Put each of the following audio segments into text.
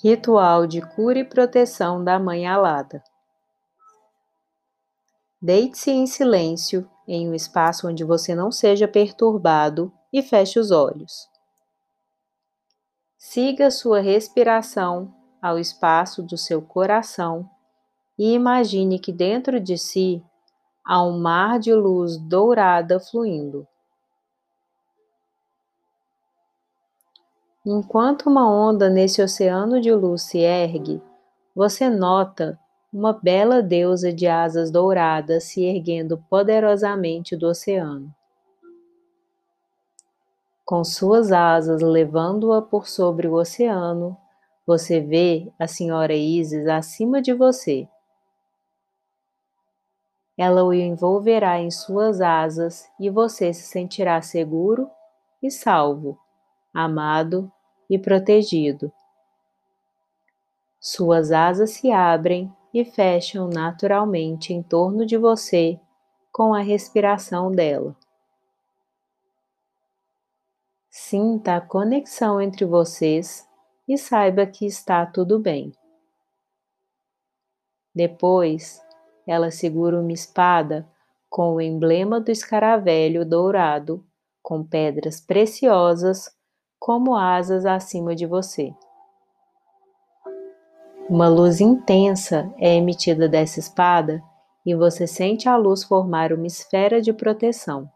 Ritual de cura e proteção da Mãe Alada. Deite-se em silêncio em um espaço onde você não seja perturbado e feche os olhos. Siga sua respiração ao espaço do seu coração e imagine que dentro de si há um mar de luz dourada fluindo. Enquanto uma onda nesse oceano de luz se ergue, você nota uma bela deusa de asas douradas se erguendo poderosamente do oceano. Com suas asas levando-a por sobre o oceano, você vê a Senhora Isis acima de você. Ela o envolverá em suas asas e você se sentirá seguro e salvo, amado e protegido. Suas asas se abrem e fecham naturalmente em torno de você com a respiração dela. Sinta a conexão entre vocês e saiba que está tudo bem. Depois, ela segura uma espada com o emblema do escaravelho dourado, com pedras preciosas como asas acima de você. Uma luz intensa é emitida dessa espada e você sente a luz formar uma esfera de proteção.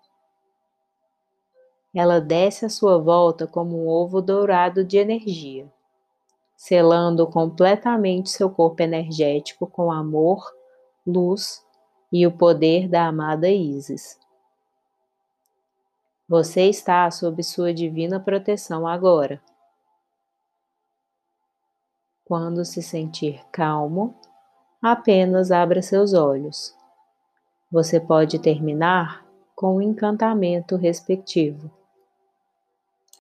Ela desce à sua volta como um ovo dourado de energia, selando completamente seu corpo energético com amor, luz e o poder da amada Isis. Você está sob sua divina proteção agora. Quando se sentir calmo, apenas abra seus olhos. Você pode terminar com o encantamento respectivo.